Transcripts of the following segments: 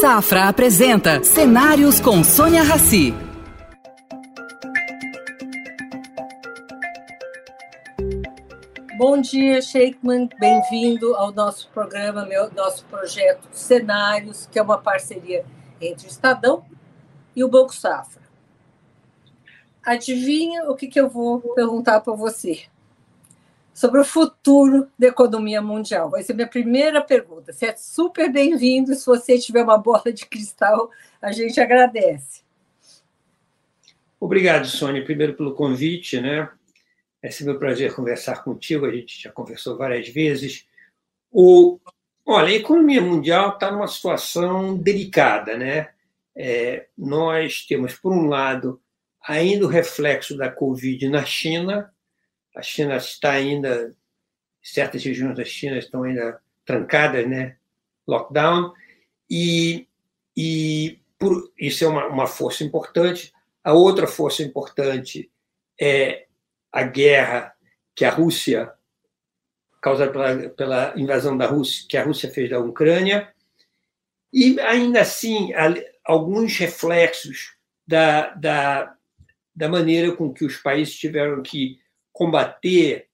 Safra apresenta Cenários com Sônia Rassi. Bom dia, Sheikman. Bem-vindo ao nosso programa, meu, nosso projeto Cenários, que é uma parceria entre o Estadão e o Banco Safra. Adivinha o que, que eu vou perguntar para você? Sobre o futuro da economia mundial. Vai ser minha primeira pergunta. Você é super bem-vindo. Se você tiver uma bola de cristal, a gente agradece. Obrigado, Sônia, primeiro pelo convite, né? É sempre um prazer conversar contigo, a gente já conversou várias vezes. O, olha, a economia mundial está numa situação delicada, né? É, nós temos, por um lado, ainda o reflexo da Covid na China. A China está ainda, certas regiões da China estão ainda trancadas, né? Lockdown. E, e por, isso é uma, uma força importante. A outra força importante é a guerra que a Rússia, causada pela, pela invasão da Rússia, que a Rússia fez da Ucrânia, e ainda assim alguns reflexos da, da, da maneira com que os países tiveram que combater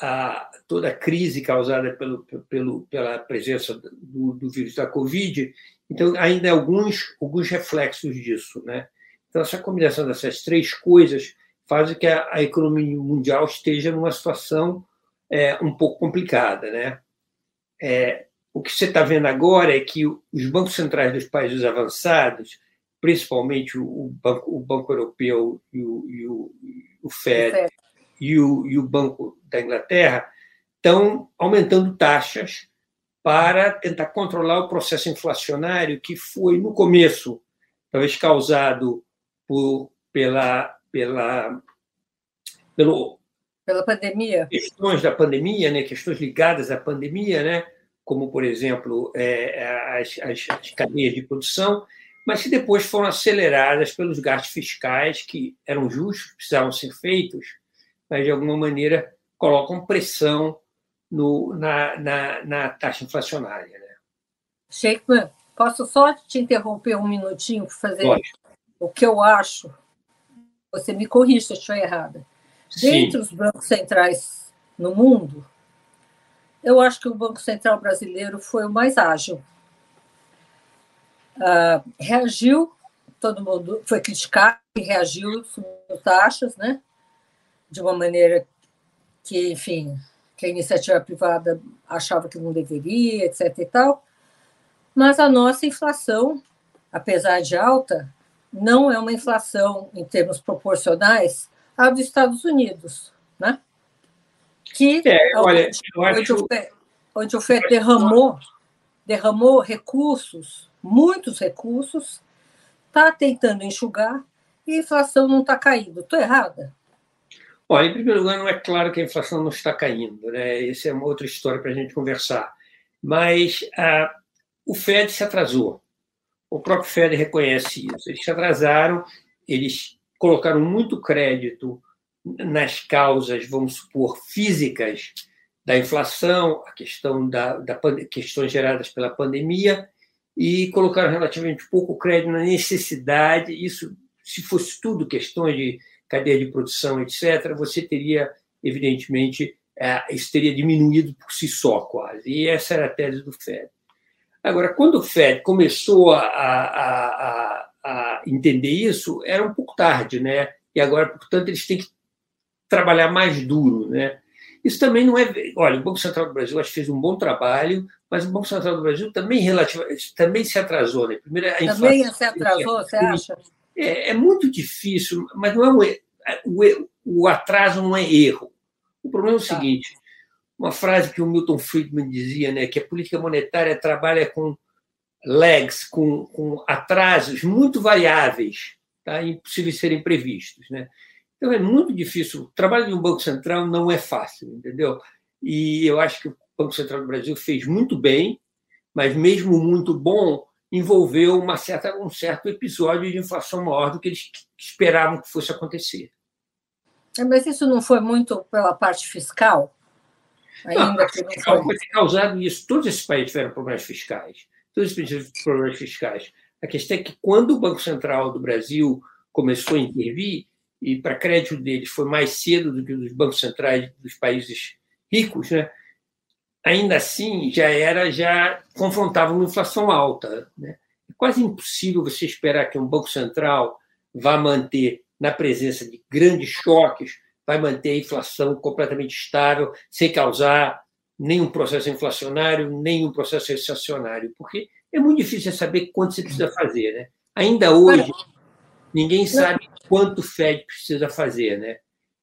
a, toda a crise causada pelo, pelo, pela presença do, do vírus da Covid. Então, ainda alguns, alguns reflexos disso. Né? Então, essa combinação dessas três coisas faz que a, a economia mundial esteja numa situação é, um pouco complicada. Né? É, o que você está vendo agora é que os bancos centrais dos países avançados, principalmente o Banco, o banco Europeu e o, e o, o FED e o, e o Banco da Inglaterra, estão aumentando taxas para tentar controlar o processo inflacionário que foi, no começo, talvez causado por, pela, pela, pelo, pela pandemia. Questões da pandemia, né, questões ligadas à pandemia, né, como, por exemplo, é, as, as, as cadeias de produção, mas que depois foram aceleradas pelos gastos fiscais que eram justos, precisavam ser feitos, mas de alguma maneira colocam pressão no, na, na, na taxa inflacionária. Né? Sheikman, posso só te interromper um minutinho para fazer Pode. o que eu acho você me corrija se eu estou errada. Dentre os bancos centrais no mundo, eu acho que o Banco Central brasileiro foi o mais ágil. Uh, reagiu, todo mundo foi criticado e reagiu subindo taxas, né? De uma maneira que, enfim, que a iniciativa privada achava que não deveria, etc. e tal. Mas a nossa inflação, apesar de alta, não é uma inflação em termos proporcionais à dos Estados Unidos, né? Que é, olha, onde, o FED, onde o FED derramou, derramou recursos, muitos recursos, está tentando enxugar e a inflação não está caindo. Estou errada? Olha, em primeiro lugar, não é claro que a inflação não está caindo, né? Essa é uma outra história para a gente conversar. Mas ah, o Fed se atrasou. O próprio Fed reconhece isso. Eles se atrasaram, eles colocaram muito crédito nas causas, vamos supor, físicas da inflação, a questão da, da questões geradas pela pandemia, e colocaram relativamente pouco crédito na necessidade. Isso, se fosse tudo questões de cadeia de produção, etc., você teria, evidentemente, é, isso teria diminuído por si só, quase. E essa era a tese do Fed. Agora, quando o Fed começou a, a, a, a, entender isso, era um pouco tarde, né? E agora, portanto, eles têm que trabalhar mais duro, né? Isso também não é. Olha, o Banco Central do Brasil acho que fez um bom trabalho, mas o Banco Central do Brasil também relativamente também se atrasou, né? Primeiro, a inflação, também se atrasou, você acha? É, é, muito difícil, mas não é um, o, o atraso não é erro. O problema é o tá. seguinte: uma frase que o Milton Friedman dizia, né, que a política monetária trabalha com lags, com, com atrasos muito variáveis, tá, impossíveis de serem previstos. Né? Então é muito difícil. O trabalho de um Banco Central não é fácil, entendeu? E eu acho que o Banco Central do Brasil fez muito bem, mas mesmo muito bom, envolveu uma certa, um certo episódio de inflação maior do que eles esperavam que fosse acontecer. É, mas isso não foi muito pela parte fiscal? Ainda não, que não foi. Causado isso. Todos esses países tiveram problemas fiscais. todos os problemas fiscais. A questão é que quando o Banco Central do Brasil começou a intervir, e para crédito deles foi mais cedo do que os bancos centrais dos países ricos, né? Ainda assim já era já confrontava uma inflação alta. Né? É quase impossível você esperar que um banco central vá manter na presença de grandes choques, vai manter a inflação completamente estável, sem causar nenhum processo inflacionário, nenhum processo recessionário, porque é muito difícil saber quanto você precisa fazer. Né? Ainda hoje, ninguém sabe quanto o Fed precisa fazer. Né?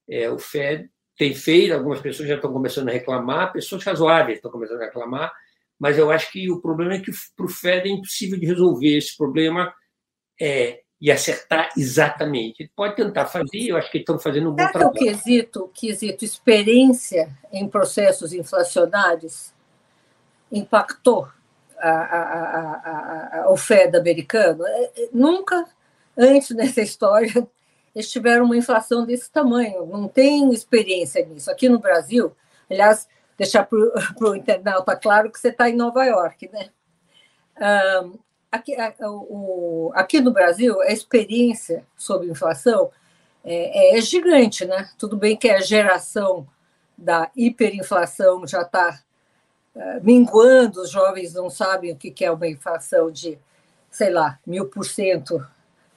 É, o Fed tem feito, algumas pessoas já estão começando a reclamar, pessoas razoáveis estão começando a reclamar, mas eu acho que o problema é que para o Fed é impossível de resolver esse problema é, e acertar exatamente. Ele pode tentar fazer, eu acho que estão fazendo um bom Será trabalho. O quesito, quesito experiência em processos inflacionários impactou a, a, a, o Fed americano? É, é, nunca antes nessa história eles tiveram uma inflação desse tamanho, não tem experiência nisso. Aqui no Brasil, aliás, deixar para o internauta claro que você está em Nova York, né? Um, aqui, o, aqui no Brasil, a experiência sobre inflação é, é, gigante, né? Tudo bem que a geração da hiperinflação já está uh, minguando, os jovens não sabem o que é uma inflação de, sei lá, mil por cento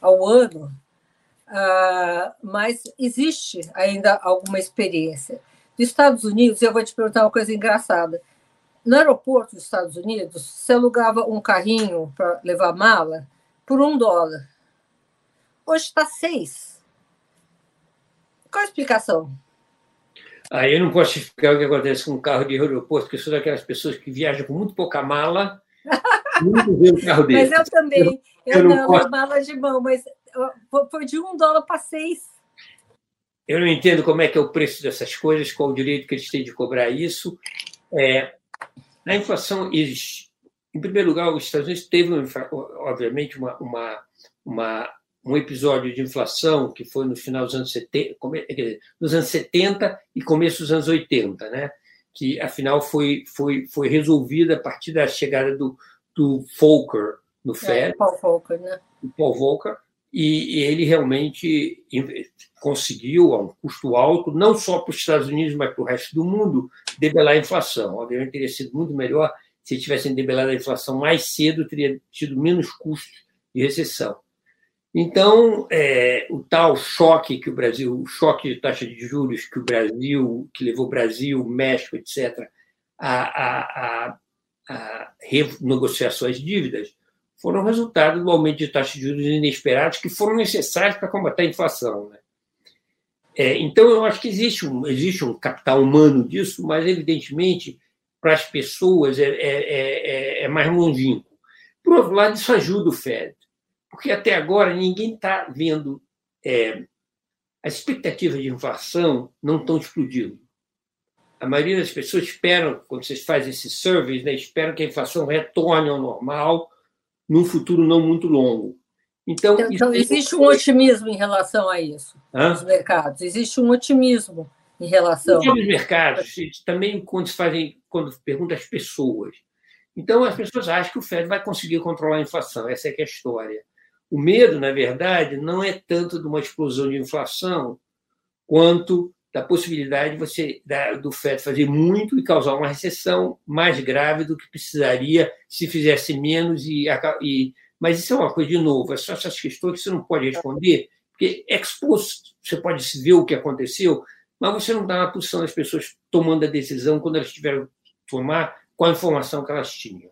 ao ano, Uh, mas existe ainda alguma experiência. Nos Estados Unidos, eu vou te perguntar uma coisa engraçada. No aeroporto dos Estados Unidos, você alugava um carrinho para levar mala por um dólar. Hoje está seis. Qual a explicação? Aí ah, eu não posso explicar o que acontece com um carro de aeroporto, porque sou daquelas pessoas que viajam com muito pouca mala. Muito ver o carro dele. Mas eu também. Eu, eu não, não posso... mala de mão, mas foi de um dólar para seis. Eu não entendo como é que é o preço dessas coisas, qual o direito que eles têm de cobrar isso. É, a inflação. Em primeiro lugar, os Estados Unidos teve, obviamente, uma, uma, uma, um episódio de inflação que foi no final dos anos 70, nos anos 70 e começo dos anos 80, né? que afinal foi, foi, foi resolvida a partir da chegada do, do Volcker no é, Fed. É, Paul Volcker, né? O Paul Volcker, e ele realmente conseguiu, a um custo alto, não só para os Estados Unidos, mas para o resto do mundo, debelar a inflação. Obviamente, teria sido muito melhor se tivessem debelado a inflação mais cedo, teria tido menos custos de recessão. Então, é, o tal choque que o Brasil, o choque de taxa de juros que o Brasil, que levou o Brasil, México, etc., a, a, a, a renegociar suas dívidas, foram resultado do aumento de taxas de juros inesperados que foram necessários para combater a inflação. Né? É, então, eu acho que existe um, existe um capital humano disso, mas, evidentemente, para as pessoas é, é, é, é mais longínquo. Por outro lado, isso ajuda o Fed, porque até agora ninguém está vendo. É, as expectativas de inflação não estão explodindo. A maioria das pessoas esperam, quando vocês fazem esses surveys, né, esperam que a inflação retorne ao normal num futuro não muito longo. Então, então existe um otimismo em relação a isso Hã? nos mercados. Existe um otimismo em relação. Nos mercados, também quando se fazem, quando pergunta às pessoas. Então, as pessoas acham que o Fed vai conseguir controlar a inflação. Essa é que é a história. O medo, na verdade, não é tanto de uma explosão de inflação quanto da possibilidade de você do FED fazer muito e causar uma recessão mais grave do que precisaria se fizesse menos e, e mas isso é uma coisa de novo, é só essas questões que você não pode responder, porque ex post você pode ver o que aconteceu, mas você não está na posição das pessoas tomando a decisão quando elas tiveram que tomar com a informação que elas tinham.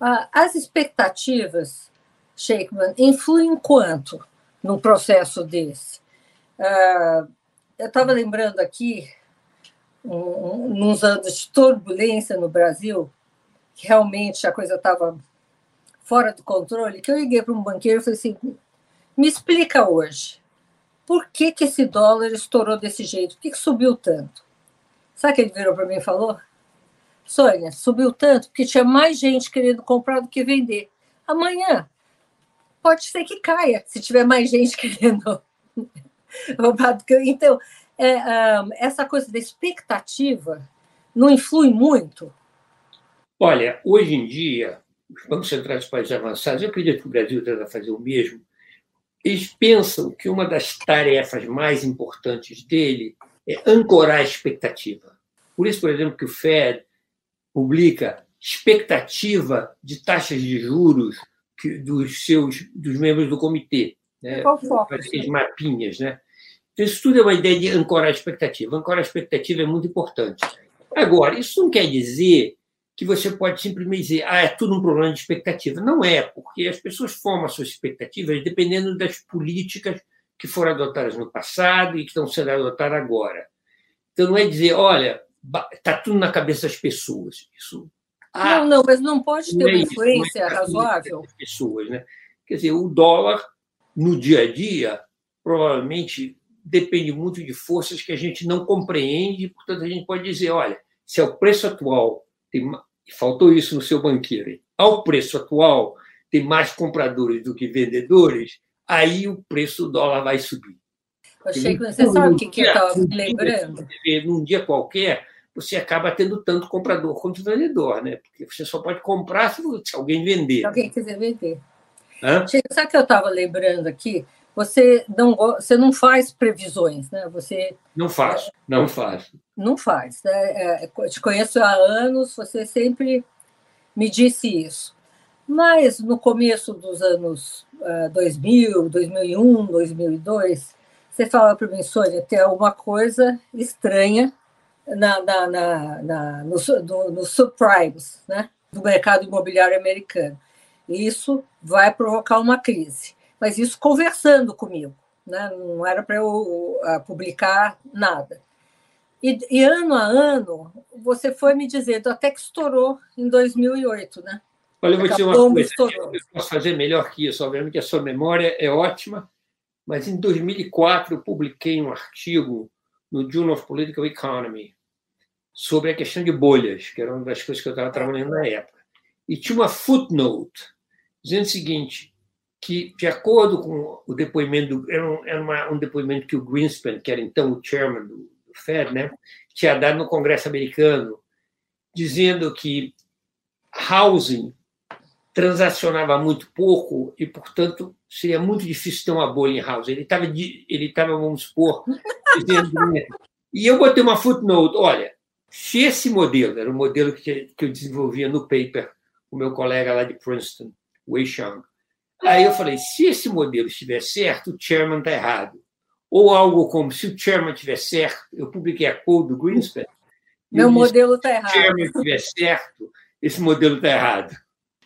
Ah, as expectativas, Sheikman, influem quanto num processo desse? Uh, eu estava lembrando aqui, um, uns anos de turbulência no Brasil, que realmente a coisa estava fora do controle, que eu liguei para um banqueiro e falei assim, me explica hoje, por que, que esse dólar estourou desse jeito? Por que, que subiu tanto? Sabe o que ele virou para mim e falou? Sônia, subiu tanto porque tinha mais gente querendo comprar do que vender. Amanhã pode ser que caia, se tiver mais gente querendo roubado. Então, é, essa coisa da expectativa não influi muito? Olha, hoje em dia, os bancos centrais dos países avançados, eu acredito que o Brasil deve fazer o mesmo, eles pensam que uma das tarefas mais importantes dele é ancorar a expectativa. Por isso, por exemplo, que o Fed publica expectativa de taxas de juros dos seus dos membros do comitê. Né? Qual foco? Aqueles mapinhas, né? Então, isso tudo é uma ideia de ancorar a expectativa. Ancorar a expectativa é muito importante. Agora, isso não quer dizer que você pode simplesmente dizer, ah, é tudo um problema de expectativa. Não é, porque as pessoas formam as suas expectativas dependendo das políticas que foram adotadas no passado e que estão sendo adotadas agora. Então, não é dizer, olha, está tudo na cabeça das pessoas. Isso, ah, não, não, mas não pode ter não é uma influência é razoável. Pessoas, né? Quer dizer, o dólar, no dia a dia, provavelmente depende muito de forças que a gente não compreende, portanto, a gente pode dizer, olha, se é o preço atual tem, faltou isso no seu banqueiro, ao preço atual tem mais compradores do que vendedores, aí o preço do dólar vai subir. Eu que você sabe o que, que eu estava me lembrando. Num dia qualquer, você acaba tendo tanto comprador quanto vendedor, né? Porque você só pode comprar se alguém vender. Se alguém quiser vender. Hã? Sabe o que eu estava lembrando aqui? Você não, você não faz previsões, né? Você não faz, é, não faz. Não faz. Né? É, eu te conheço há anos, você sempre me disse isso. Mas no começo dos anos uh, 2000, 2001, 2002, você falava para mim, Sônia, tem alguma coisa estranha na, na, na, na no, no, no subprimes, né? do mercado imobiliário americano. Isso vai provocar uma crise mas isso conversando comigo, né? não era para eu uh, publicar nada. E, e, ano a ano, você foi me dizendo, até que estourou em 2008, né? Olha, eu vou dizer uma coisa, eu posso fazer melhor que isso, obviamente a sua memória é ótima, mas em 2004 eu publiquei um artigo no Journal of Political Economy sobre a questão de bolhas, que era uma das coisas que eu estava trabalhando na época. E tinha uma footnote dizendo o seguinte: que, de acordo com o depoimento, era, um, era uma, um depoimento que o Greenspan, que era então o chairman do, do Fed, né, tinha dado no Congresso americano, dizendo que housing transacionava muito pouco e, portanto, seria muito difícil ter uma bolha em housing. Ele estava, ele estava vamos supor, dizendo... e eu botei uma footnote, olha, se esse modelo, era o modelo que, que eu desenvolvia no paper, o meu colega lá de Princeton, Wei Xiang, Aí eu falei: se esse modelo estiver certo, o chairman está errado. Ou algo como: se o chairman estiver certo, eu publiquei a code do Greenspan. Meu modelo está errado. Se o chairman estiver certo, esse modelo está errado.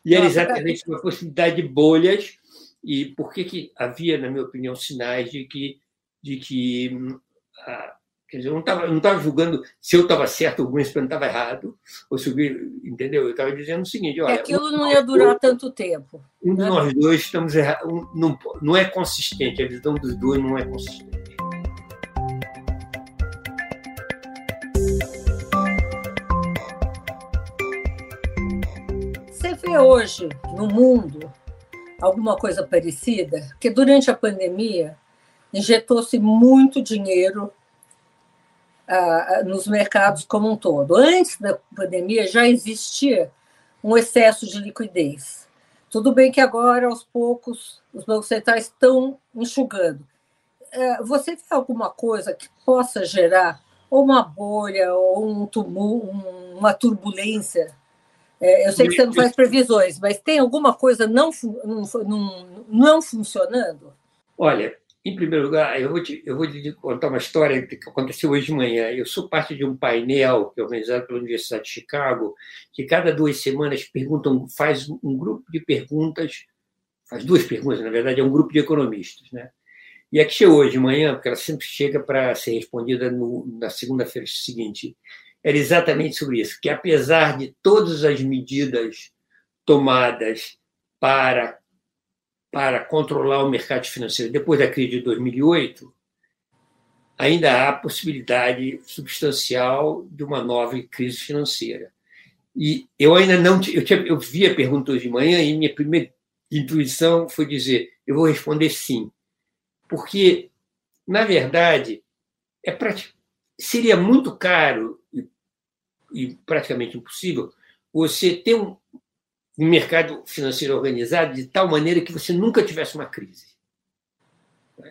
E era exatamente uma possibilidade de bolhas, e por que, que havia, na minha opinião, sinais de que, de que hum, a, Quer dizer, eu não estava não tava julgando se eu estava certo ou o Greenspan estava errado, ou se entendeu? Eu estava dizendo o seguinte: olha. Aquilo não ia durar tanto tempo. Um né? de nós dois estamos errados. Um, não, não é consistente, a visão dos dois não é consistente. Você vê hoje no mundo alguma coisa parecida? Porque durante a pandemia injetou-se muito dinheiro nos mercados como um todo. Antes da pandemia já existia um excesso de liquidez. Tudo bem que agora, aos poucos, os bancos centrais estão enxugando. É, você vê alguma coisa que possa gerar ou uma bolha ou um tumulto, uma turbulência? É, eu sei que você não faz previsões, mas tem alguma coisa não, não, não funcionando? Olha, em primeiro lugar, eu vou, te, eu vou te contar uma história que aconteceu hoje de manhã. Eu sou parte de um painel que é organizado pela Universidade de Chicago, que cada duas semanas perguntam, faz um grupo de perguntas, faz duas perguntas, na verdade, é um grupo de economistas. Né? E a que chegou hoje de manhã, porque ela sempre chega para ser respondida no, na segunda-feira seguinte, era exatamente sobre isso, que apesar de todas as medidas tomadas para para controlar o mercado financeiro depois da crise de 2008, ainda há possibilidade substancial de uma nova crise financeira. E eu ainda não eu, tinha, eu vi a pergunta hoje de manhã e minha primeira intuição foi dizer eu vou responder sim, porque na verdade é seria muito caro e, e praticamente impossível você ter um, um mercado financeiro organizado de tal maneira que você nunca tivesse uma crise.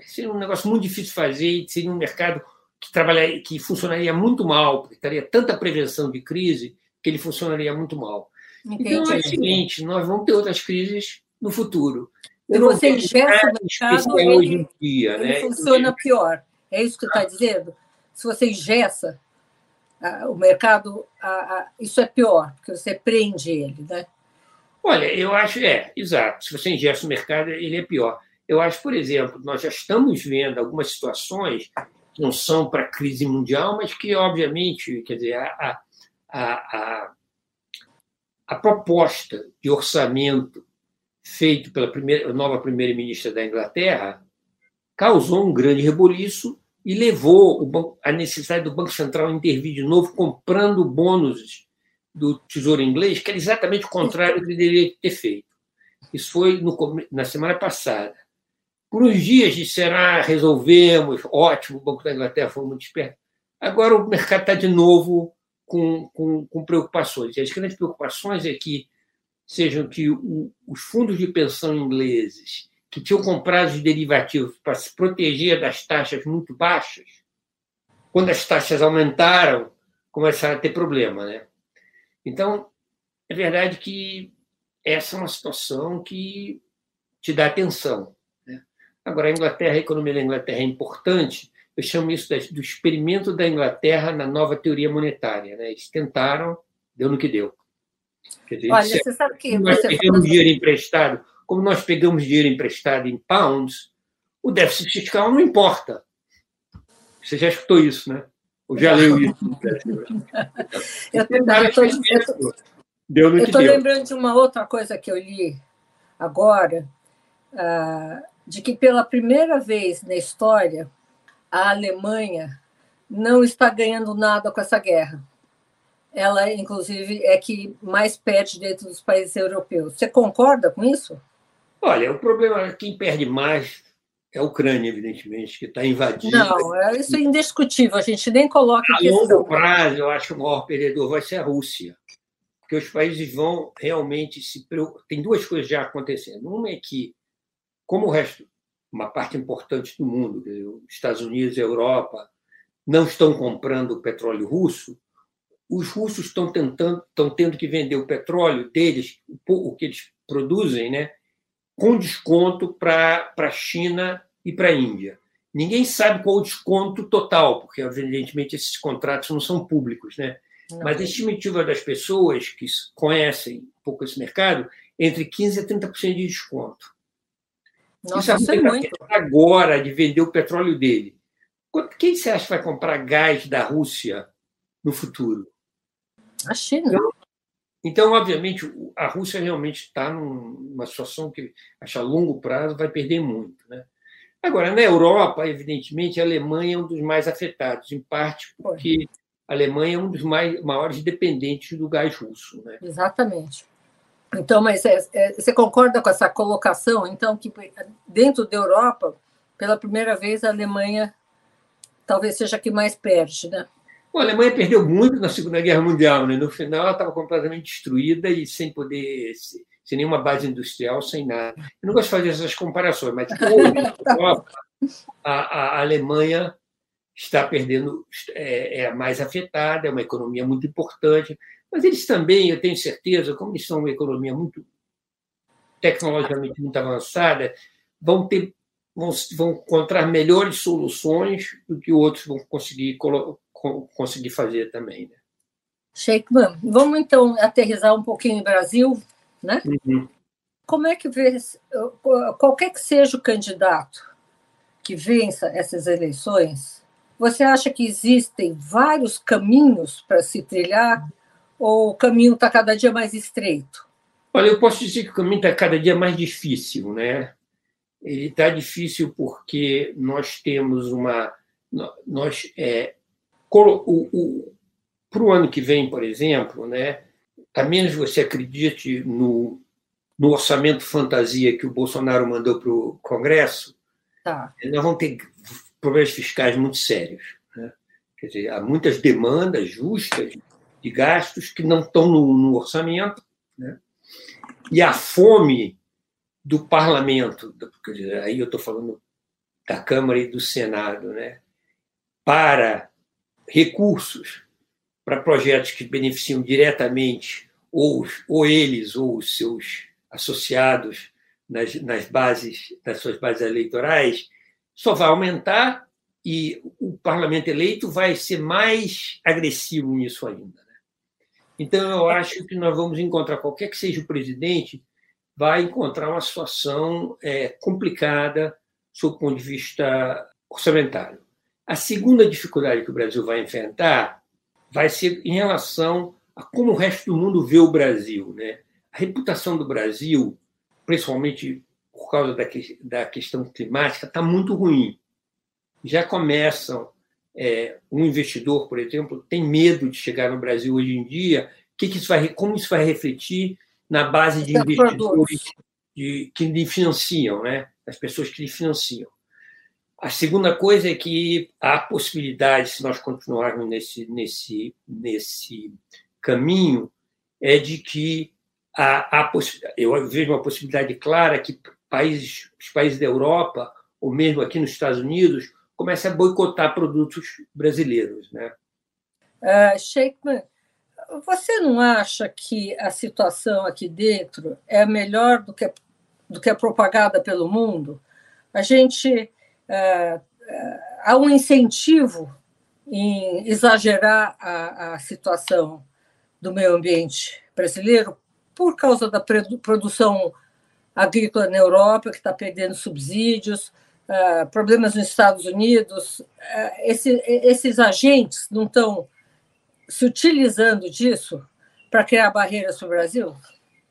Seria um negócio muito difícil de fazer, seria um mercado que trabalharia, que funcionaria muito mal, porque teria tanta prevenção de crise que ele funcionaria muito mal. Entendi. Então é o seguinte, nós vamos ter outras crises no futuro. Se você ingessa o mercado, ele, hoje em dia, ele né? funciona pior. É isso que está dizendo? Se você ingessa o mercado, isso é pior, porque você prende ele, né? Olha, eu acho, é, exato. Se você ingessa o mercado, ele é pior. Eu acho, por exemplo, nós já estamos vendo algumas situações que não são para crise mundial, mas que, obviamente, quer dizer, a, a, a, a proposta de orçamento feito pela primeira, nova primeira-ministra da Inglaterra causou um grande reboliço e levou a necessidade do Banco Central intervir de novo, comprando bônus do Tesouro Inglês, que era exatamente o contrário do que deveria ter feito. Isso foi no, na semana passada. Por uns dias disseram, ah, resolvemos, ótimo, o Banco da Inglaterra foi muito esperto. Agora o mercado está de novo com, com, com, preocupações. E as grandes preocupações é que sejam que o, os fundos de pensão ingleses que tinham comprado os derivativos para se proteger das taxas muito baixas, quando as taxas aumentaram, começaram a ter problema. Né? Então, é verdade que essa é uma situação que te dá atenção. Né? Agora, a Inglaterra, a economia da Inglaterra é importante, eu chamo isso do experimento da Inglaterra na nova teoria monetária. Né? Eles tentaram, deu no que deu. Dizer, Olha, você sabe que. Nós pegamos dinheiro emprestado, como nós pegamos dinheiro emprestado em pounds, o déficit fiscal não importa. Você já escutou isso, né? Ou já leu isso? eu estou lembrando de uma outra coisa que eu li agora, ah, de que pela primeira vez na história a Alemanha não está ganhando nada com essa guerra. Ela, inclusive, é que mais perde dentro dos países europeus. Você concorda com isso? Olha, o problema é quem perde mais é a Ucrânia, evidentemente, que está invadida. Não, é, isso é indiscutível, a gente nem coloca A longo prazo, eu acho que o maior perdedor vai ser a Rússia. Porque os países vão realmente se preocupar. Tem duas coisas já acontecendo. Uma é que, como o resto uma parte importante do mundo, os Estados Unidos e a Europa, não estão comprando petróleo russo, os russos estão tentando, estão tendo que vender o petróleo deles, o que eles produzem, né, com desconto para a China e para a Índia. Ninguém sabe qual o desconto total, porque, evidentemente, esses contratos não são públicos. Né? Mas a estimativa das pessoas que conhecem um pouco esse mercado, entre 15% a 30% de desconto. Nossa, isso é muito. Agora de vender o petróleo dele. Quem você acha que vai comprar gás da Rússia no futuro? A China. Então, então obviamente, a Rússia realmente está numa situação que, acho a longo prazo, vai perder muito. Né? Agora, na Europa, evidentemente, a Alemanha é um dos mais afetados, em parte porque a Alemanha é um dos mais, maiores dependentes do gás russo. Né? Exatamente. Então, mas é, é, você concorda com essa colocação? Então, que dentro da Europa, pela primeira vez, a Alemanha talvez seja a que mais perde, né? Bom, a Alemanha perdeu muito na Segunda Guerra Mundial, né? No final, ela estava completamente destruída e sem poder, sem nenhuma base industrial, sem nada. Eu não gosto de fazer essas comparações, mas na Europa, a, a Alemanha está perdendo, é, é a mais afetada, é uma economia muito importante. Mas eles também, eu tenho certeza, como eles são uma economia muito tecnologicamente muito avançada, vão ter vão, vão encontrar melhores soluções do que outros vão conseguir conseguir fazer também. Né? Sheikman, vamos então aterrizar um pouquinho no Brasil, né? Uhum. Como é que vê, qualquer que seja o candidato que vença essas eleições, você acha que existem vários caminhos para se trilhar ou o caminho está cada dia mais estreito? Olha, eu posso dizer que o caminho está cada dia mais difícil, né? Ele está difícil porque nós temos uma, nós é, para o ano que vem, por exemplo, né? A menos que você acredite no, no orçamento fantasia que o Bolsonaro mandou para o Congresso, tá. nós vamos ter problemas fiscais muito sérios. Né? Quer dizer, há muitas demandas justas de gastos que não estão no, no orçamento. Né? e a fome do parlamento, aí eu estou falando da Câmara e do Senado, né, para recursos para projetos que beneficiam diretamente ou, ou eles ou os seus associados nas, nas bases, nas suas bases eleitorais, só vai aumentar e o parlamento eleito vai ser mais agressivo nisso ainda. Né? Então, eu acho que nós vamos encontrar, qualquer que seja o presidente, vai encontrar uma situação é, complicada sob o ponto de vista orçamentário. A segunda dificuldade que o Brasil vai enfrentar vai ser em relação a como o resto do mundo vê o Brasil. Né? A reputação do Brasil, principalmente por causa da, da questão climática, está muito ruim. Já começam. É, um investidor, por exemplo, tem medo de chegar no Brasil hoje em dia. Que que isso vai, como isso vai refletir na base de investidores de, que lhe financiam, né? as pessoas que lhe financiam. A segunda coisa é que há possibilidade, se nós continuarmos nesse, nesse, nesse caminho, é de que há, há eu vejo uma possibilidade clara que países, os países da Europa, ou mesmo aqui nos Estados Unidos, comecem a boicotar produtos brasileiros. Né? Uh, Sheikman, você não acha que a situação aqui dentro é melhor do que, do que é propagada pelo mundo? A gente. Há um incentivo em exagerar a, a situação do meio ambiente brasileiro por causa da produção agrícola na Europa, que está perdendo subsídios, uh, problemas nos Estados Unidos. Uh, esse, esses agentes não estão se utilizando disso para criar barreiras para o Brasil?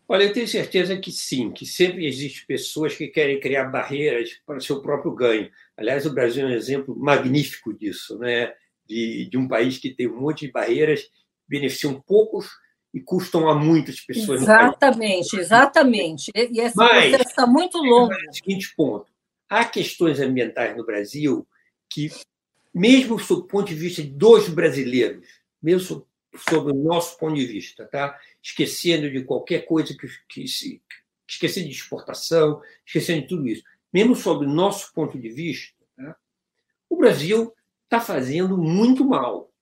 Olha, eu tenho certeza que sim, que sempre existem pessoas que querem criar barreiras para o seu próprio ganho. Aliás, o Brasil é um exemplo magnífico disso, né? de, de um país que tem um monte de barreiras, beneficiam poucos e custam a muitas pessoas. Exatamente, exatamente. E esse Mas, processo está muito longo. É seguinte ponto: há questões ambientais no Brasil que, mesmo sob o ponto de vista dos brasileiros, mesmo sob o nosso ponto de vista, tá? esquecendo de qualquer coisa que, que se. esquecendo de exportação, esquecendo de tudo isso, mesmo sob nosso ponto de vista, tá? o Brasil está fazendo muito mal.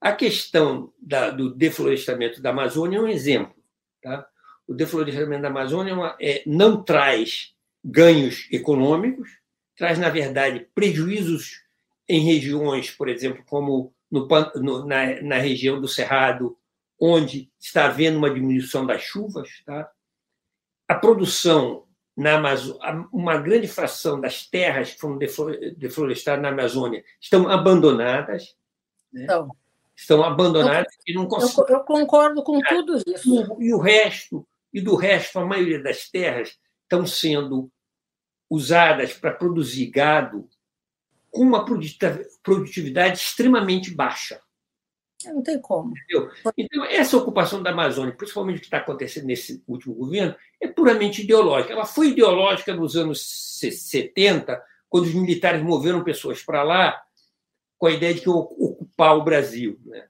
A questão da, do deflorestamento da Amazônia é um exemplo. Tá? O deflorestamento da Amazônia é uma, é, não traz ganhos econômicos, traz, na verdade, prejuízos em regiões, por exemplo, como no, no, na, na, região do Cerrado, onde está havendo uma diminuição das chuvas. Tá? A produção na Amazônia, uma grande fração das terras que foram deflorestadas na Amazônia estão abandonadas. Né? Então estão abandonadas eu, e não conseguem. Eu, eu concordo com tudo isso. E o resto, e do resto, a maioria das terras estão sendo usadas para produzir gado com uma produtividade extremamente baixa. Não tem como. Entendeu? Então, essa ocupação da Amazônia, principalmente o que está acontecendo nesse último governo, é puramente ideológica. Ela foi ideológica nos anos 70, quando os militares moveram pessoas para lá com a ideia de que ocupar o Brasil. Né?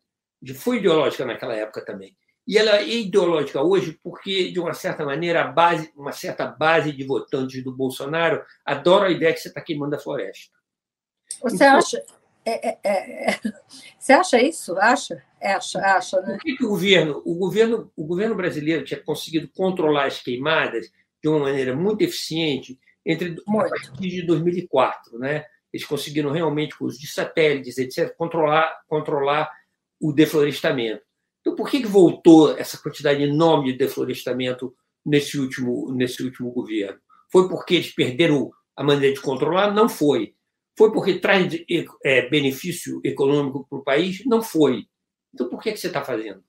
Foi ideológica naquela época também. E ela é ideológica hoje porque, de uma certa maneira, a base, uma certa base de votantes do Bolsonaro adora a ideia que você está queimando a floresta. Você então, acha? É, é, é, é, você acha isso? Acha? Acha, acha, né? Por que, que, o governo, o governo, o governo brasileiro tinha conseguido controlar as queimadas de uma maneira muito eficiente entre muito. a partir de 2004, né? eles conseguiram realmente, com os de satélites, etc., controlar, controlar o deflorestamento. Então, por que, que voltou essa quantidade enorme de deflorestamento nesse último, nesse último governo? Foi porque eles perderam a maneira de controlar? Não foi. Foi porque traz é, benefício econômico para o país? Não foi. Então, por que, que você está fazendo?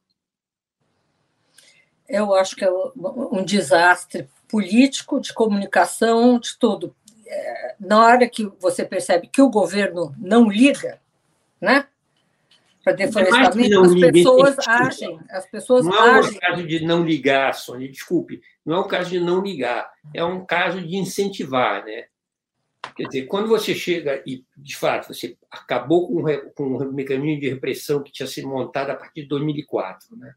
Eu acho que é um desastre político, de comunicação, de tudo na hora que você percebe que o governo não liga, né? Para deflorestamento, as pessoas agem. As pessoas não é um caso de não ligar, Sônia, desculpe. Não é um caso de não ligar, é um caso de incentivar, né? Quer dizer, quando você chega e, de fato, você acabou com, com um mecanismo de repressão que tinha sido montado a partir de 2004, né?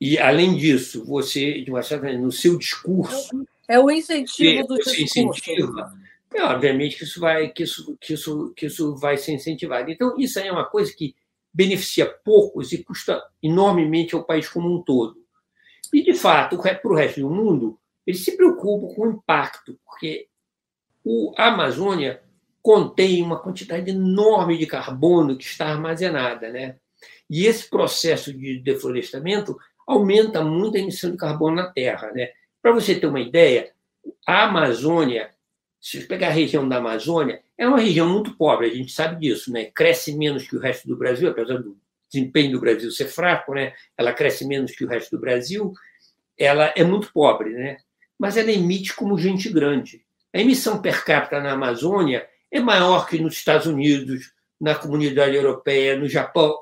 e, além disso, você, de uma certa maneira, no seu discurso. É o incentivo do discurso. Incentiva, é, obviamente que isso, vai, que, isso, que, isso, que isso vai ser incentivado. Então, isso aí é uma coisa que beneficia poucos e custa enormemente ao país como um todo. E, de fato, para o resto do mundo, eles se preocupam com o impacto, porque o, a Amazônia contém uma quantidade enorme de carbono que está armazenada. Né? E esse processo de deflorestamento aumenta muito a emissão de carbono na Terra. Né? Para você ter uma ideia, a Amazônia, se você pegar a região da Amazônia, é uma região muito pobre, a gente sabe disso, né? cresce menos que o resto do Brasil, apesar do desempenho do Brasil ser fraco, né? ela cresce menos que o resto do Brasil, ela é muito pobre, né? mas ela emite como gente grande. A emissão per capita na Amazônia é maior que nos Estados Unidos, na comunidade europeia, no Japão,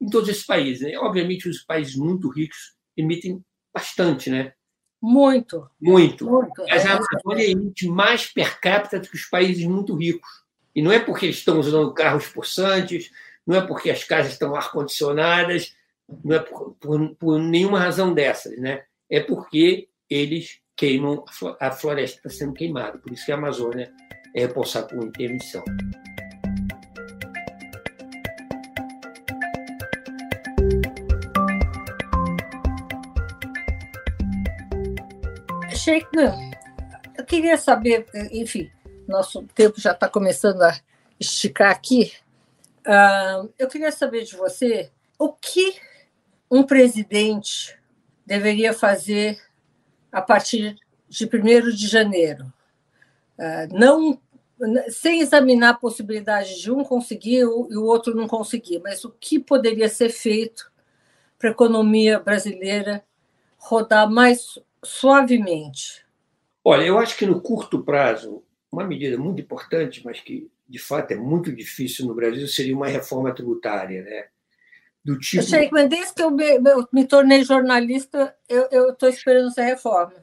em todos esses países. Né? Obviamente, os países muito ricos emitem bastante, né? Muito. Muito. muito. Mas a. Amazônia emite mais per capita do que os países muito ricos. E não é porque eles estão usando carros possantes, não é porque as casas estão ar-condicionadas, não é por, por, por, nenhuma razão dessas, né? É porque eles queimam, a floresta está sendo queimada. Por isso que a Amazônia é responsável por muita emissão. Sheikh, eu queria saber, enfim, nosso tempo já está começando a esticar aqui. Uh, eu queria saber de você o que um presidente deveria fazer a partir de 1 de janeiro. Uh, não sem examinar a possibilidade de um conseguir e o outro não conseguir, mas o que poderia ser feito para a economia brasileira rodar mais suavemente? Olha, eu acho que no curto prazo, uma medida muito importante, mas que de fato é muito difícil no Brasil, seria uma reforma tributária, né? Do tipo... Eu sei, mas desde que eu me, eu me tornei jornalista, eu estou esperando essa reforma.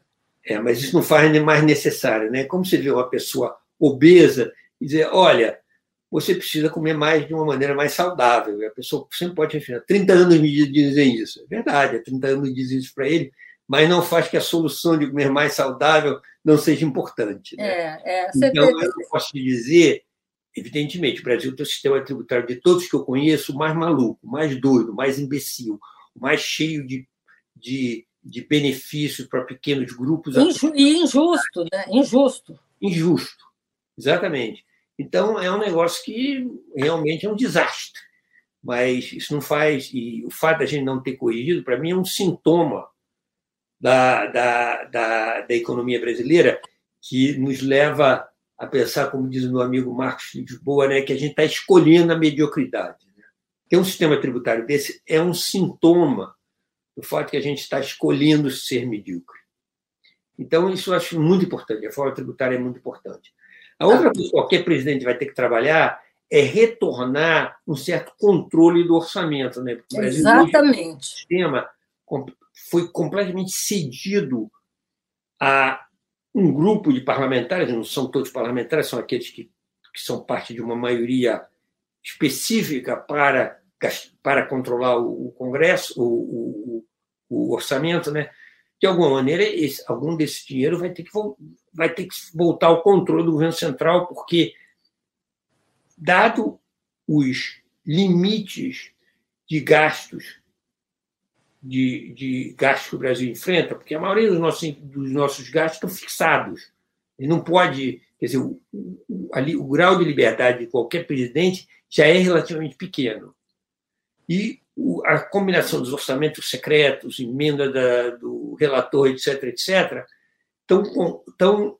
É, mas isso não faz mais necessário, né? Como você vê uma pessoa obesa e dizer, olha, você precisa comer mais de uma maneira mais saudável. E a pessoa sempre pode refletir. 30 anos me dizem isso. É verdade, 30 anos dizem isso para ele, mas não faz que a solução de comer mais saudável não seja importante. Né? É, é, então, eu posso te dizer, evidentemente, o Brasil tem o sistema tributário de todos que eu conheço mais maluco, mais doido, mais imbecil, mais cheio de, de, de benefícios para pequenos grupos. E injusto, né? Injusto. Injusto, exatamente. Então, é um negócio que realmente é um desastre. Mas isso não faz. E o fato da gente não ter corrigido, para mim, é um sintoma da, da, da, da economia brasileira que nos leva a pensar, como diz o meu amigo Marcos Lisboa, né, que a gente está escolhendo a mediocridade. Né? Ter um sistema tributário desse é um sintoma do fato que a gente está escolhendo ser medíocre. Então, isso eu acho muito importante. A reforma tributária é muito importante. A outra coisa que qualquer presidente vai ter que trabalhar é retornar um certo controle do orçamento. Né? Porque o Brasil Exatamente. O sistema foi completamente cedido a um grupo de parlamentares, não são todos parlamentares, são aqueles que, que são parte de uma maioria específica para, para controlar o, o Congresso, o, o, o, orçamento, né? De alguma maneira, esse, algum desse dinheiro vai ter, que, vai ter que voltar ao controle do governo central, porque, dado os limites de gastos de, de gastos que o Brasil enfrenta, porque a maioria dos nossos, dos nossos gastos estão fixados. Ele não pode. Quer dizer, o, o, ali, o grau de liberdade de qualquer presidente já é relativamente pequeno. E o, a combinação dos orçamentos secretos, emenda da, do relator, etc., etc., estão,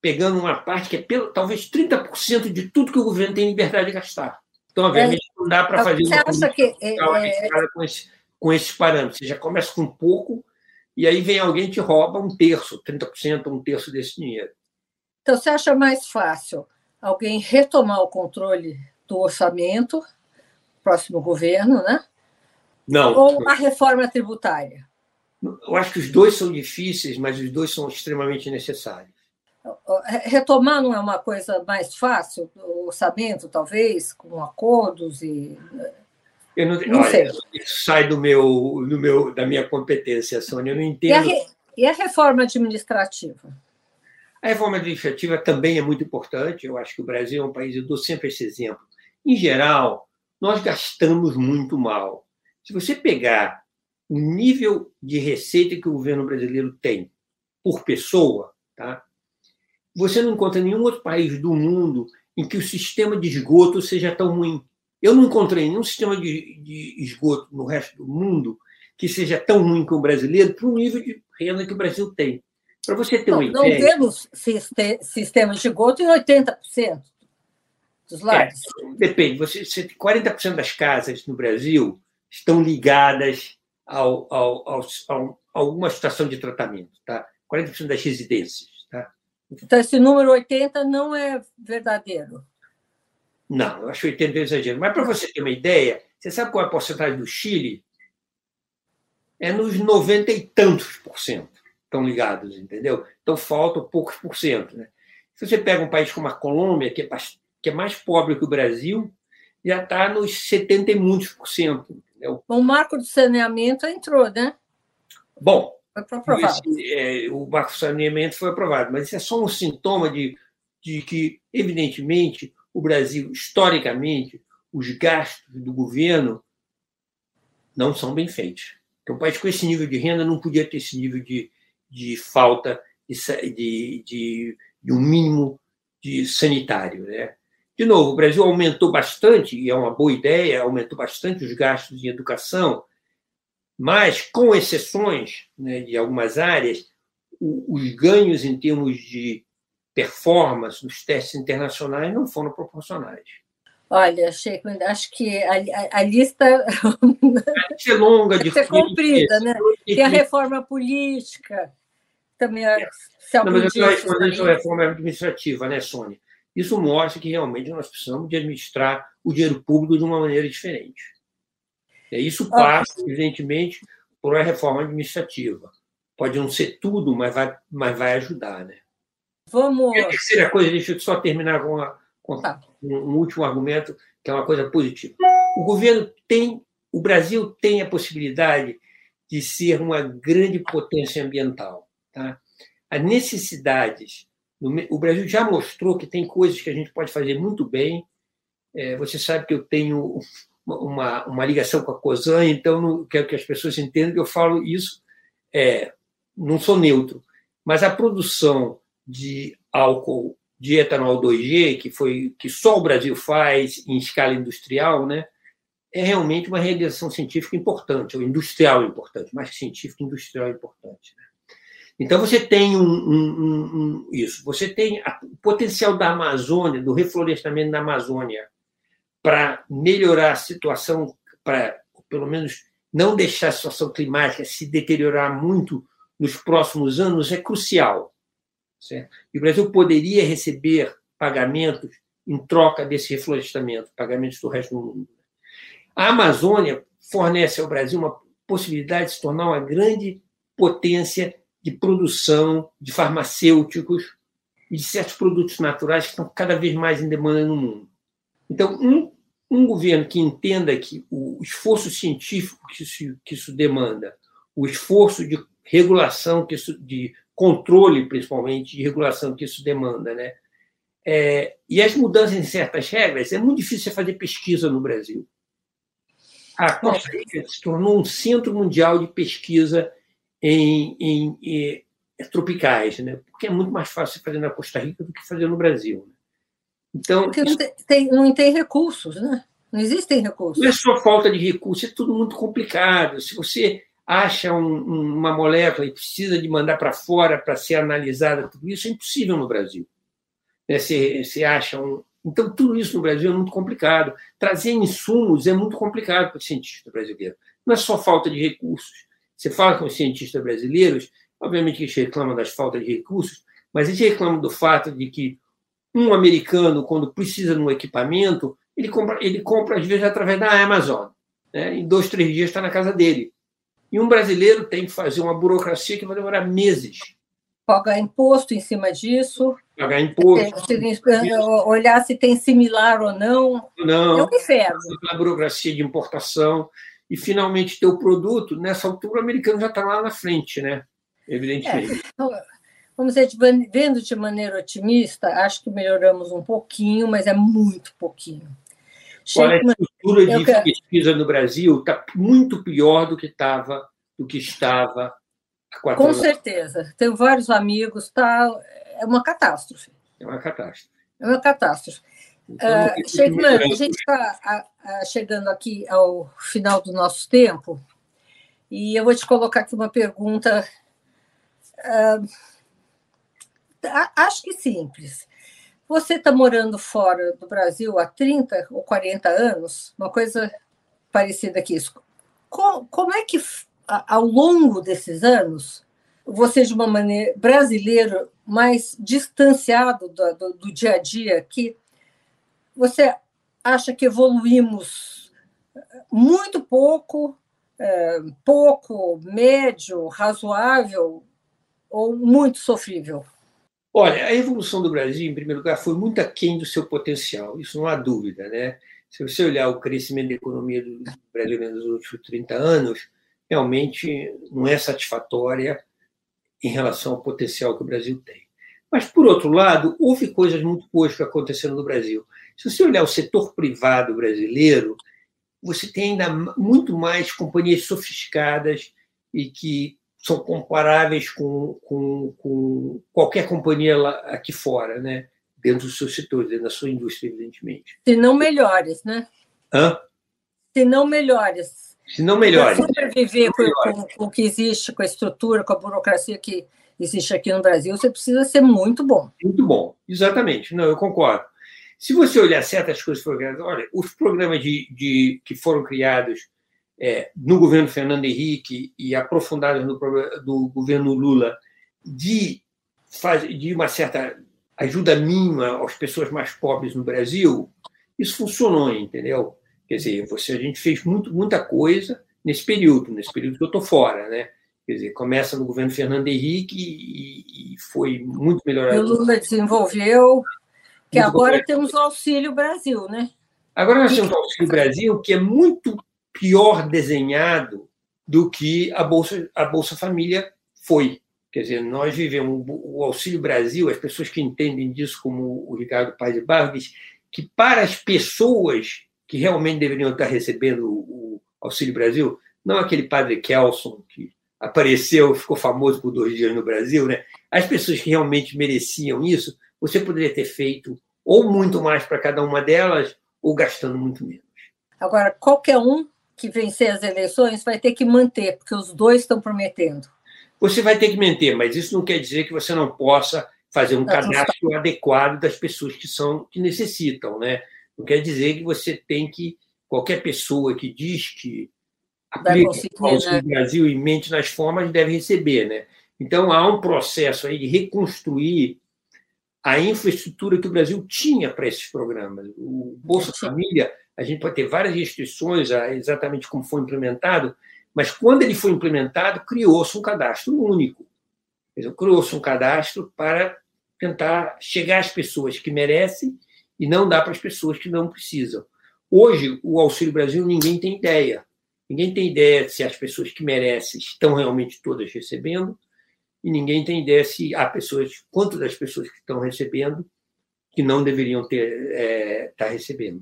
pegando uma parte que é pelo, talvez 30% de tudo que o governo tem liberdade de gastar. Então, obviamente, é, não dá para fazer uma acha que é, é, com esse com esses parâmetros. Você já começa com pouco e aí vem alguém e te rouba um terço, 30%, um terço desse dinheiro. Então, você acha mais fácil alguém retomar o controle do orçamento, próximo governo, né? Não. Ou a reforma tributária? Eu acho que os dois são difíceis, mas os dois são extremamente necessários. Retomar não é uma coisa mais fácil? O orçamento, talvez, com acordos e Eu não, não olha, sei. Isso sai do meu, do meu, da minha competência, Sônia. Eu não entendo. E a, re, e a reforma administrativa? A reforma administrativa também é muito importante. Eu acho que o Brasil é um país, eu dou sempre esse exemplo. Em geral, nós gastamos muito mal. Se você pegar o nível de receita que o governo brasileiro tem por pessoa, tá? você não encontra nenhum outro país do mundo em que o sistema de esgoto seja tão ruim. Eu não encontrei nenhum sistema de, de esgoto no resto do mundo que seja tão ruim como o brasileiro para o nível de renda que o Brasil tem. Para você ter não, uma ideia. Não temos sistemas de esgoto em 80% dos lares. É, depende. Você, você, 40% das casas no Brasil estão ligadas ao, ao, ao, a alguma estação de tratamento. Tá? 40% das residências. Tá? Então, esse número 80 não é verdadeiro. Não, eu acho 80 exagero. Mas para você ter uma ideia, você sabe qual é a porcentagem do Chile? É nos 90 e tantos por cento estão ligados, entendeu? Então faltam poucos por cento. Né? Se você pega um país como a Colômbia, que é, que é mais pobre que o Brasil, já está nos 70 e muitos por cento. Entendeu? O marco de saneamento entrou, né? Bom, foi aprovado. Esse, é, o marco de saneamento foi aprovado, mas isso é só um sintoma de, de que, evidentemente, o Brasil, historicamente, os gastos do governo não são bem feitos. Então, um país com esse nível de renda não podia ter esse nível de, de falta de, de, de, um mínimo de sanitário. Né? De novo, o Brasil aumentou bastante, e é uma boa ideia, aumentou bastante os gastos em educação, mas, com exceções né, de algumas áreas, os ganhos em termos de performance nos testes internacionais não foram proporcionais. Olha, Chico, acho que a, a, a lista é longa, de ser comprida, né? Tem a reforma política, também a, se não, mas eu respondendo a reforma administrativa, né, Sônia? Isso mostra que realmente nós precisamos de administrar o dinheiro público de uma maneira diferente. Isso passa, evidentemente, por uma reforma administrativa. Pode não ser tudo, mas vai, mas vai ajudar, né? Vamos. E a terceira coisa, deixa eu só terminar com, uma, com tá. um, último argumento, que é uma coisa positiva. O governo tem, o Brasil tem a possibilidade de ser uma grande potência ambiental. Tá? As necessidades. O Brasil já mostrou que tem coisas que a gente pode fazer muito bem. É, você sabe que eu tenho uma, uma ligação com a COSAN, então não quero que as pessoas entendam que eu falo isso, é, não sou neutro. Mas a produção de álcool de etanol 2G, que foi que só o Brasil faz em escala industrial, né, é realmente uma realização científica importante, ou industrial importante, mais científica industrial importante. Né? Então você tem um, um, um, isso, você tem o potencial da Amazônia, do reflorestamento da Amazônia, para melhorar a situação, para pelo menos não deixar a situação climática se deteriorar muito nos próximos anos, é crucial. Certo? E o Brasil poderia receber pagamentos em troca desse reflorestamento, pagamentos do resto do mundo. A Amazônia fornece ao Brasil uma possibilidade de se tornar uma grande potência de produção de farmacêuticos e de certos produtos naturais que estão cada vez mais em demanda no mundo. Então, um, um governo que entenda que o esforço científico que isso, que isso demanda, o esforço de regulação que isso, de controle, principalmente, de regulação que isso demanda, né? É, e as mudanças em certas regras, é muito difícil fazer pesquisa no Brasil. A Costa Rica se tornou um centro mundial de pesquisa em, em, em tropicais, né? porque é muito mais fácil fazer na Costa Rica do que fazer no Brasil. Né? Então, porque não tem, não tem recursos, né? Não existem recursos. Não é só falta de recursos, é tudo muito complicado. Se você acha um, uma molécula e precisa de mandar para fora para ser analisada, tudo isso é impossível no Brasil. Né, você, você acha um... Então, tudo isso no Brasil é muito complicado. Trazer insumos é muito complicado para o cientista brasileiro. Não é só falta de recursos. Você fala com os cientistas brasileiros, obviamente eles reclamam das faltas de recursos, mas eles reclamam do fato de que um americano, quando precisa de um equipamento, ele compra, ele compra às vezes, através da Amazon. Né? Em dois, três dias está na casa dele. E um brasileiro tem que fazer uma burocracia que vai demorar meses. Pagar imposto em cima disso. Pagar imposto. olhar se tem similar ou não. Não. É um inferno. A burocracia de importação. E, finalmente, ter o produto. Nessa altura, o americano já está lá na frente, né? Evidentemente. É. Então, vamos dizer, vendo de maneira otimista, acho que melhoramos um pouquinho, mas é muito pouquinho. Olha, a estrutura de quero... pesquisa no Brasil está muito pior do que estava, do que estava há quatro Com anos. certeza. Tenho vários amigos, tá? É uma catástrofe. É uma catástrofe. É uma catástrofe. Então, uh, Sheikman, a gente está chegando aqui ao final do nosso tempo e eu vou te colocar aqui uma pergunta. Uh, acho que simples. Você está morando fora do Brasil há 30 ou 40 anos, uma coisa parecida que isso. Como, é que, ao longo desses anos, você, de uma maneira brasileiro mais distanciado do, do, do dia a dia aqui, você acha que evoluímos muito pouco, é, pouco, médio, razoável ou muito sofrível? Olha, a evolução do Brasil, em primeiro lugar, foi muito aquém do seu potencial, isso não há dúvida. Né? Se você olhar o crescimento da economia do Brasil nos últimos 30 anos, realmente não é satisfatória em relação ao potencial que o Brasil tem. Mas, por outro lado, houve coisas muito boas que aconteceram no Brasil. Se você olhar o setor privado brasileiro, você tem ainda muito mais companhias sofisticadas e que são comparáveis com, com, com qualquer companhia lá, aqui fora, né? dentro do seu setor, dentro da sua indústria, evidentemente. Se não melhores, né? Hã? Se não melhores. Se não melhores. Para sobreviver com, com, com, o que existe, com a estrutura, com a burocracia que existe aqui no Brasil, você precisa ser muito bom. Muito bom, exatamente. Não, eu concordo. Se você olhar certas coisas olha, os programas de, de, que foram criados é, no governo Fernando Henrique e aprofundadas no do governo Lula de, faz, de uma certa ajuda mínima às pessoas mais pobres no Brasil, isso funcionou, entendeu? Quer dizer, você, a gente fez muito, muita coisa nesse período, nesse período que eu estou fora, né? Quer dizer, começa no governo Fernando Henrique e, e foi muito melhorado. O Lula desenvolveu, que muito agora temos o Auxílio Brasil, né? Agora nós temos o Auxílio Brasil, que é muito pior desenhado do que a Bolsa, a Bolsa Família foi. Quer dizer, nós vivemos o Auxílio Brasil, as pessoas que entendem disso, como o Ricardo Paz de Barros, que para as pessoas que realmente deveriam estar recebendo o Auxílio Brasil, não aquele padre Kelson que apareceu, ficou famoso por dois dias no Brasil, né? as pessoas que realmente mereciam isso, você poderia ter feito ou muito mais para cada uma delas, ou gastando muito menos. Agora, qualquer um que vencer as eleições vai ter que manter, porque os dois estão prometendo. Você vai ter que manter, mas isso não quer dizer que você não possa fazer um cadastro adequado das pessoas que são que necessitam, né? Não quer dizer que você tem que qualquer pessoa que diz que aplica o né? Brasil e mente nas formas deve receber, né? Então há um processo aí de reconstruir a infraestrutura que o Brasil tinha para esses programas. O Bolsa Família a gente pode ter várias restrições a exatamente como foi implementado, mas quando ele foi implementado, criou-se um cadastro único. Criou-se um cadastro para tentar chegar às pessoas que merecem e não dar para as pessoas que não precisam. Hoje, o Auxílio Brasil, ninguém tem ideia. Ninguém tem ideia se as pessoas que merecem estão realmente todas recebendo, e ninguém tem ideia se há pessoas, quanto das pessoas que estão recebendo que não deveriam ter é, tá recebendo.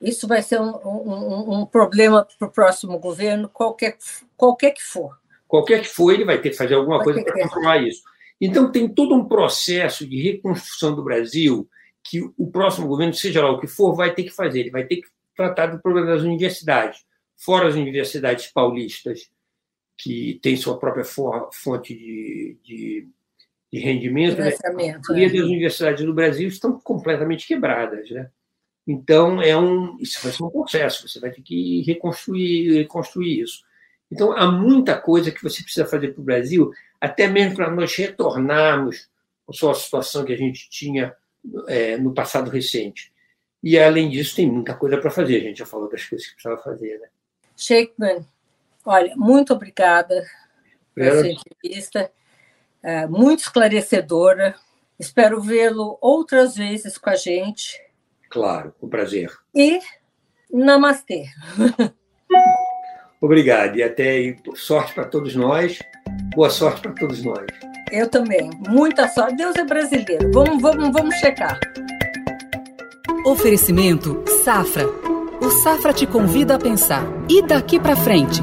Isso vai ser um, um, um problema para o próximo governo, qualquer, qualquer que for. Qualquer que for, ele vai ter que fazer alguma coisa para controlar isso. Então, tem todo um processo de reconstrução do Brasil que o próximo governo, seja lá o que for, vai ter que fazer. Ele vai ter que tratar do problema das universidades, fora as universidades paulistas, que têm sua própria fonte de, de de rendimento, né? a maioria é. das universidades do Brasil estão completamente quebradas. Né? Então, é um, isso vai ser um processo, você vai ter que reconstruir, reconstruir isso. Então, há muita coisa que você precisa fazer para o Brasil, até mesmo para nós retornarmos a sua situação que a gente tinha é, no passado recente. E, além disso, tem muita coisa para fazer. A gente já falou das coisas que precisava fazer. Né? Sheikman, olha, muito obrigada pela sua entrevista. É, muito esclarecedora. Espero vê-lo outras vezes com a gente. Claro, com prazer. E namastê. Obrigado e até sorte para todos nós. Boa sorte para todos nós. Eu também. Muita sorte. Deus é brasileiro. Vamos, vamos, vamos checar. Oferecimento Safra. O Safra te convida a pensar. E daqui para frente?